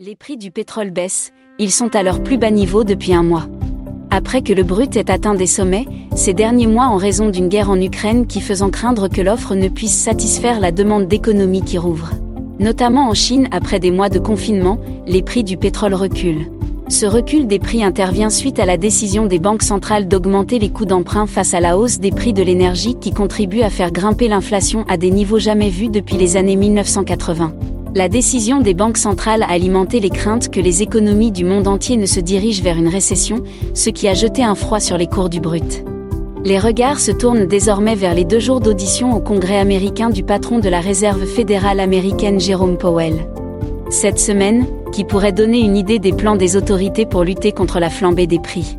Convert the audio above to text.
Les prix du pétrole baissent, ils sont à leur plus bas niveau depuis un mois. Après que le brut ait atteint des sommets, ces derniers mois en raison d'une guerre en Ukraine qui faisant craindre que l'offre ne puisse satisfaire la demande d'économie qui rouvre. Notamment en Chine, après des mois de confinement, les prix du pétrole reculent. Ce recul des prix intervient suite à la décision des banques centrales d'augmenter les coûts d'emprunt face à la hausse des prix de l'énergie qui contribue à faire grimper l'inflation à des niveaux jamais vus depuis les années 1980. La décision des banques centrales a alimenté les craintes que les économies du monde entier ne se dirigent vers une récession, ce qui a jeté un froid sur les cours du brut. Les regards se tournent désormais vers les deux jours d'audition au Congrès américain du patron de la Réserve fédérale américaine Jérôme Powell. Cette semaine, qui pourrait donner une idée des plans des autorités pour lutter contre la flambée des prix.